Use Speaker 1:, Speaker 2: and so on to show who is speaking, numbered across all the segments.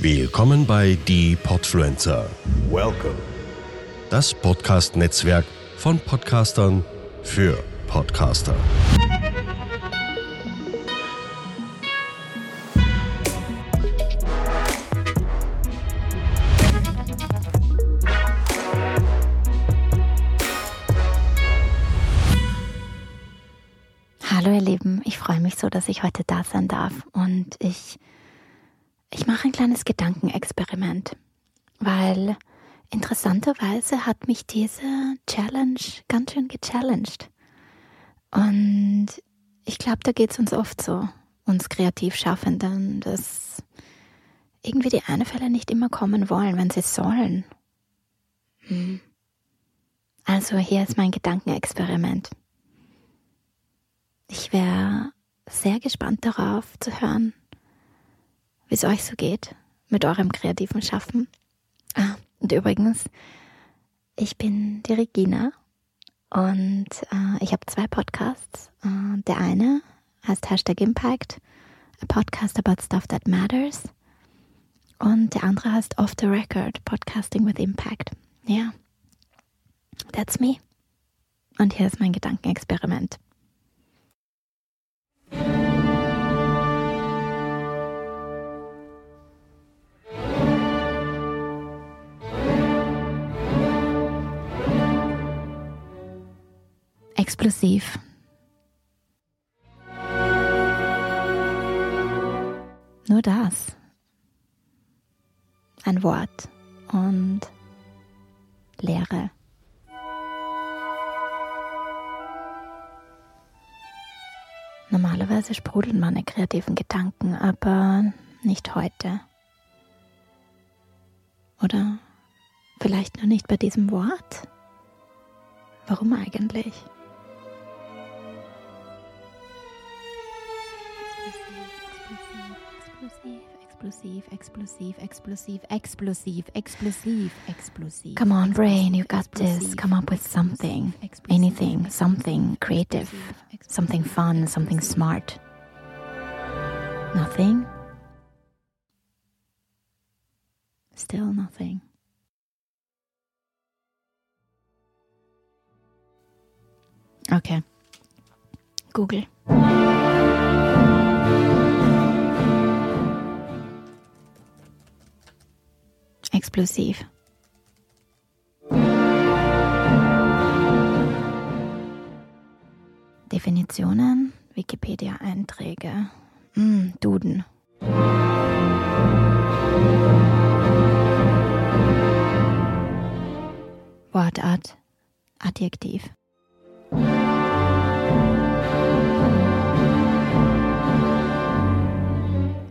Speaker 1: Willkommen bei Die Podfluencer.
Speaker 2: Welcome.
Speaker 1: Das Podcast-Netzwerk von Podcastern für Podcaster.
Speaker 3: Hallo ihr Lieben, ich freue mich so, dass ich heute da sein darf und ich, ich mache ein kleines Gedankenexperiment, weil interessanterweise hat mich diese Challenge ganz schön gechallenged. Und ich glaube, da geht es uns oft so, uns Kreativschaffenden, dass irgendwie die Einfälle nicht immer kommen wollen, wenn sie sollen. Hm. Also hier ist mein Gedankenexperiment. Ich wäre sehr gespannt darauf zu hören, wie es euch so geht mit eurem kreativen Schaffen. Ah, und übrigens, ich bin die Regina und äh, ich habe zwei Podcasts. Äh, der eine heißt Hashtag Impact, a podcast about stuff that matters. Und der andere heißt Off the Record, Podcasting with Impact. Ja, yeah. that's me. Und hier ist mein Gedankenexperiment. Explosiv. Nur das. Ein Wort und Leere. Normalerweise sprudeln meine kreativen Gedanken, aber nicht heute. Oder vielleicht nur nicht bei diesem Wort? Warum eigentlich? Explosive, explosive, explosive, explosive, explosive, explosive. Come on, brain, you got this. Come up with something. Anything, something creative, something fun, something smart. Nothing? Still nothing. Okay. Google. Explosiv. Definitionen, Wikipedia-Einträge, mm, Duden. Wortart, Adjektiv.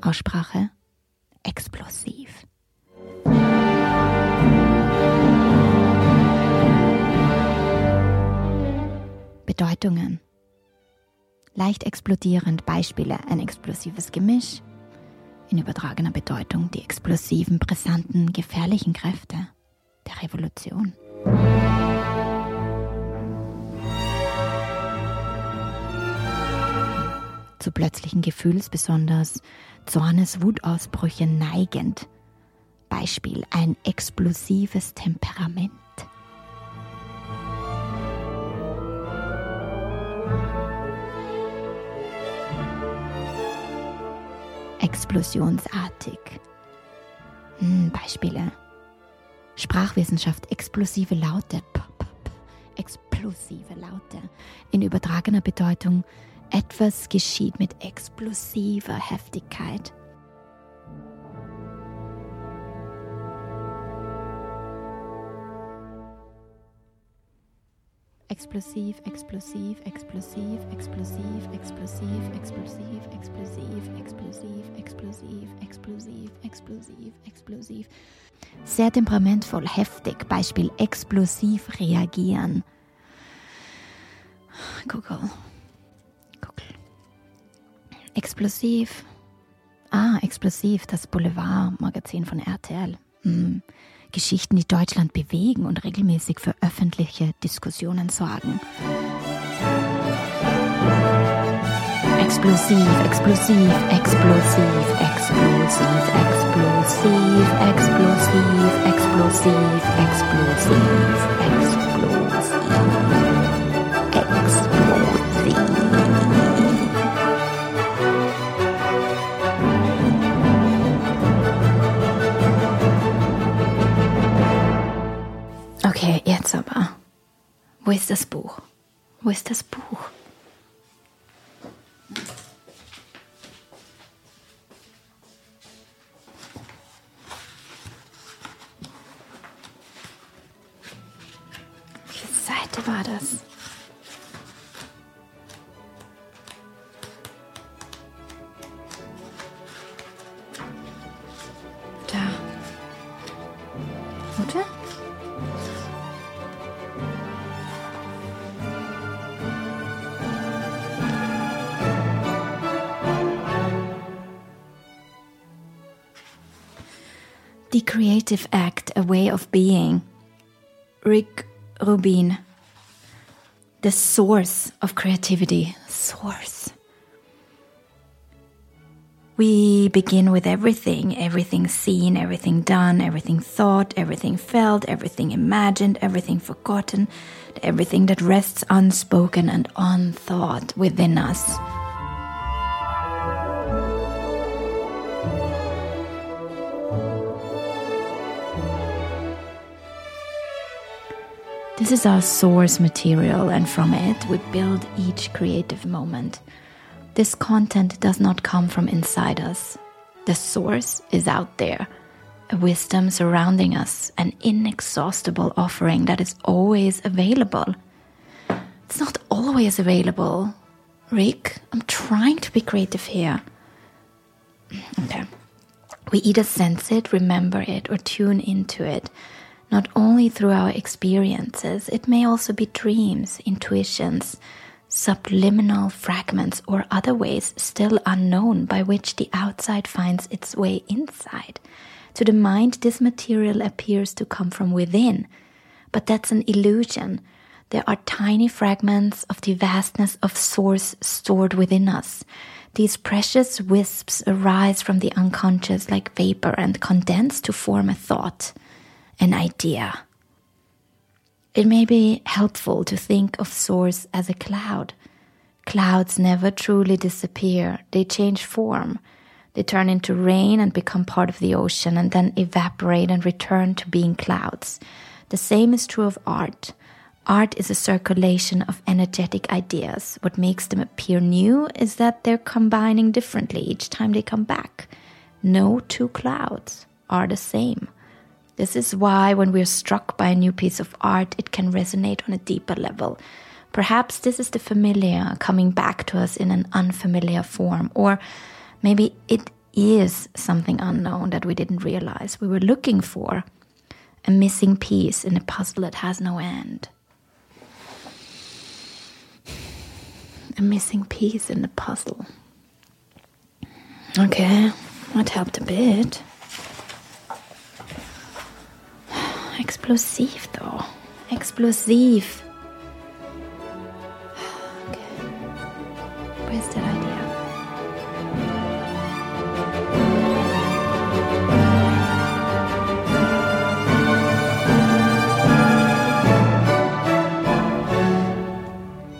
Speaker 3: Aussprache, explosiv. Bedeutungen. Leicht explodierend Beispiele ein explosives Gemisch. In übertragener Bedeutung die explosiven, brisanten, gefährlichen Kräfte der Revolution. Zu plötzlichen Gefühls, besonders Zornes, Wutausbrüche neigend. Beispiel ein explosives Temperament. Explosionsartig. Hm, Beispiele. Sprachwissenschaft, explosive Laute. P -p -p explosive Laute. In übertragener Bedeutung, etwas geschieht mit explosiver Heftigkeit. explosiv, explosiv, explosiv, explosiv, explosiv, explosiv, Sehr temperamentvoll, heftig, Beispiel explosiv reagieren. Google. Google. Explosiv. Ah, explosiv, das Boulevard-Magazin von RTL. Hm. Geschichten, die Deutschland bewegen und regelmäßig für öffentliche Diskussionen sorgen. Explosiv, explosiv, explosiv, explosiv, explosiv, explosiv, explosiv, explosiv, explosiv, explosiv. Okay, jetzt aber. Wo ist das Buch? Wo ist das Buch? Seite war das? The Creative Act, A Way of Being. Rick Rubin. The source of creativity. Source. We begin with everything everything seen, everything done, everything thought, everything felt, everything imagined, everything forgotten, everything that rests unspoken and unthought within us. This is our source material, and from it we build each creative moment. This content does not come from inside us. The source is out there, a wisdom surrounding us, an inexhaustible offering that is always available. It's not always available. Rick, I'm trying to be creative here. Okay. We either sense it, remember it, or tune into it not only through our experiences, it may also be dreams, intuitions, subliminal fragments, or other ways still unknown by which the outside finds its way inside. To the mind, this material appears to come from within, but that's an illusion. There are tiny fragments of the vastness of source stored within us. These precious wisps arise from the unconscious like vapor and condense to form a thought an idea. It may be helpful to think of Source as a cloud. Clouds never truly disappear, they change form. They turn into rain and become part of the ocean and then evaporate and return to being clouds. The same is true of art. Art is a circulation of energetic ideas. What makes them appear new is that they're combining differently each time they come back. No two clouds are the same. This is why, when we are struck by a new piece of art, it can resonate on a deeper level. Perhaps this is the familiar coming back to us in an unfamiliar form, or maybe it is something unknown that we didn't realize we were looking for a missing piece in a puzzle that has no end. A missing piece in the puzzle. Okay, that helped a bit. Explosiv though. Explosiv.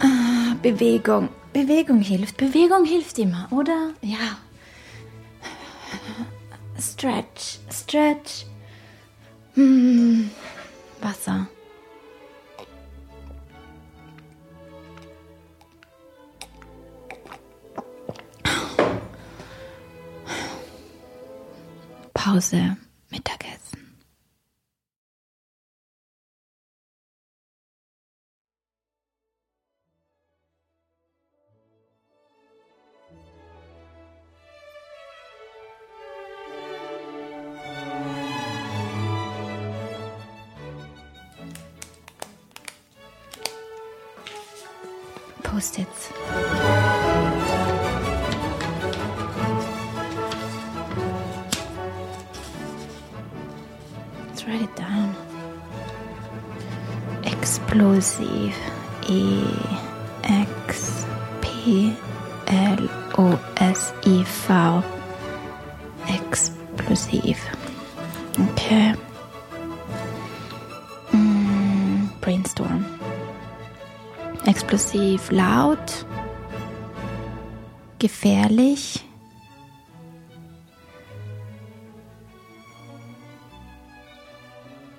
Speaker 3: Ah, Bewegung. Bewegung hilft. Bewegung hilft immer, oder? Ja. Stretch, stretch. Hm, Wasser. Pause, Mittagessen. Post-its. Let's write it down. Explosive. E X P L O S I V. Explosive. Okay. Mm, brainstorm. Explosiv, laut, gefährlich.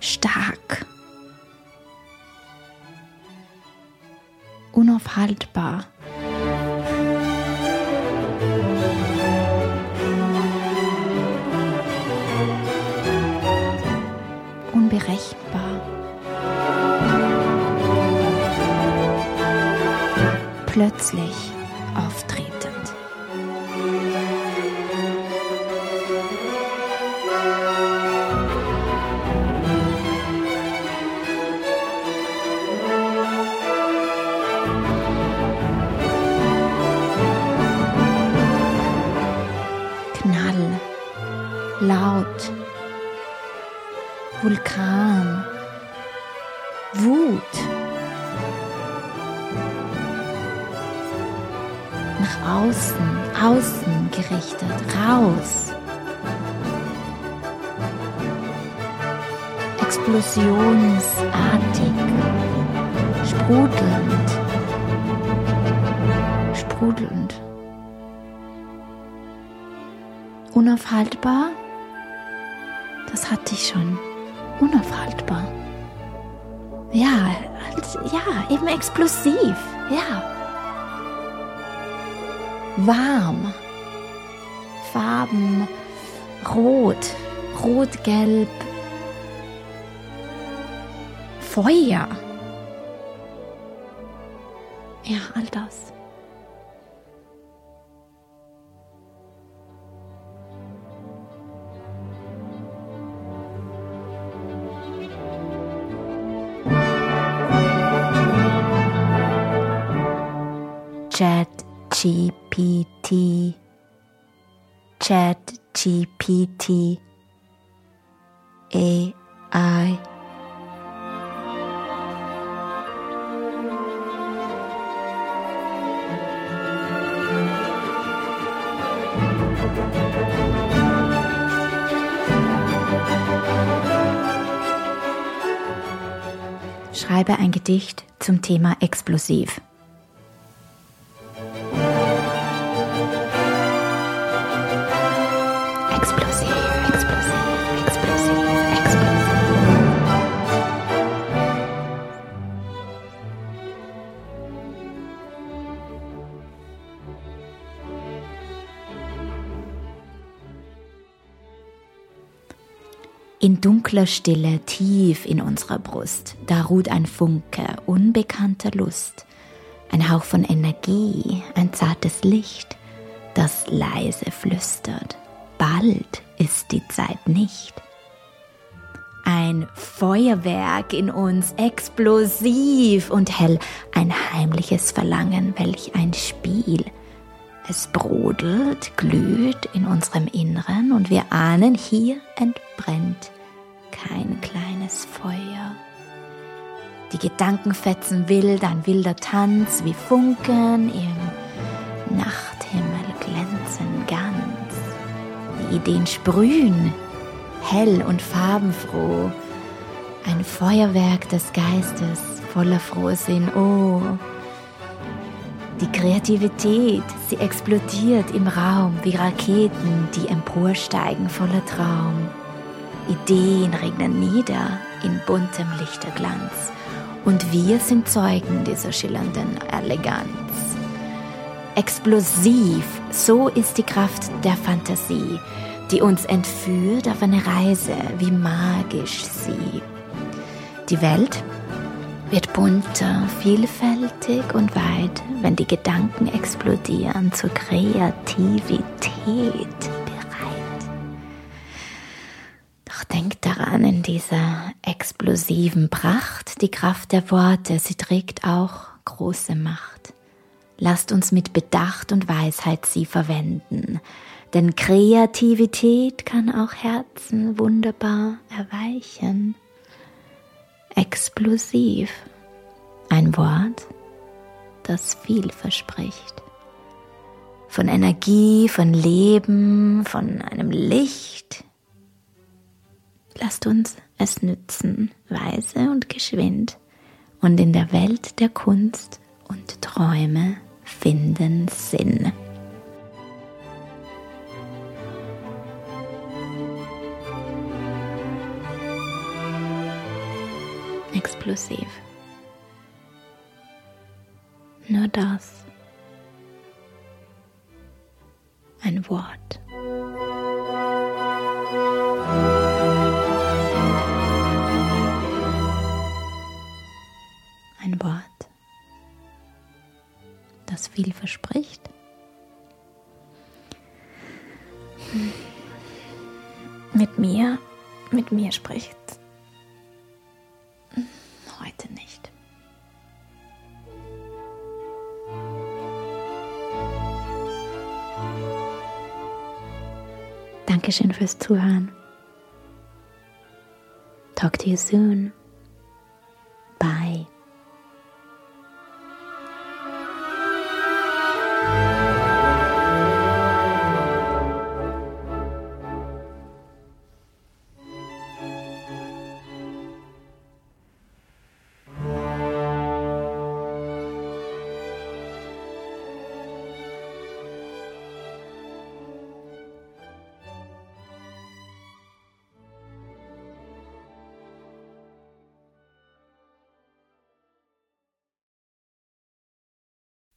Speaker 3: Stark. Unaufhaltbar. Unberechenbar. Plötzlich auftretend. Knall, laut, Vulkan, Wut. Außen, außen gerichtet, raus. Explosionsartig, sprudelnd, sprudelnd. Unaufhaltbar? Das hatte ich schon. Unaufhaltbar. Ja, ja, eben explosiv. Ja. Warm. Farben. Rot. Rot-Gelb. Feuer. Ja, all das. Chat GPT. Chat. AI. Schreibe ein Gedicht zum Thema explosiv. Explosiv, explosiv, explosiv. In dunkler Stille tief in unserer Brust, da ruht ein Funke unbekannter Lust, ein Hauch von Energie, ein zartes Licht, das leise flüstert. Bald ist die Zeit nicht. Ein Feuerwerk in uns, explosiv und hell, ein heimliches Verlangen, welch ein Spiel. Es brodelt, glüht in unserem Inneren und wir ahnen, hier entbrennt kein kleines Feuer. Die Gedanken fetzen wild, ein wilder Tanz wie Funken im Nachthimmel Ideen sprühen, hell und farbenfroh. Ein Feuerwerk des Geistes voller Frohsinn. Oh, die Kreativität, sie explodiert im Raum wie Raketen, die emporsteigen voller Traum. Ideen regnen nieder in buntem Lichterglanz. Und wir sind Zeugen dieser schillernden Eleganz. Explosiv, so ist die Kraft der Fantasie, die uns entführt auf eine Reise, wie magisch sie. Die Welt wird bunter, vielfältig und weit, wenn die Gedanken explodieren zur Kreativität bereit. Doch denk daran, in dieser explosiven Pracht, die Kraft der Worte, sie trägt auch große Macht. Lasst uns mit Bedacht und Weisheit sie verwenden, denn Kreativität kann auch Herzen wunderbar erweichen. Explosiv. Ein Wort, das viel verspricht. Von Energie, von Leben, von einem Licht. Lasst uns es nützen, weise und geschwind, und in der Welt der Kunst und Träume finden Sinn. Explosiv. Nur das. Ein Wort. Ein Wort das viel verspricht. Mit mir, mit mir spricht Dankeschön fürs Zuhören. Talk to you soon.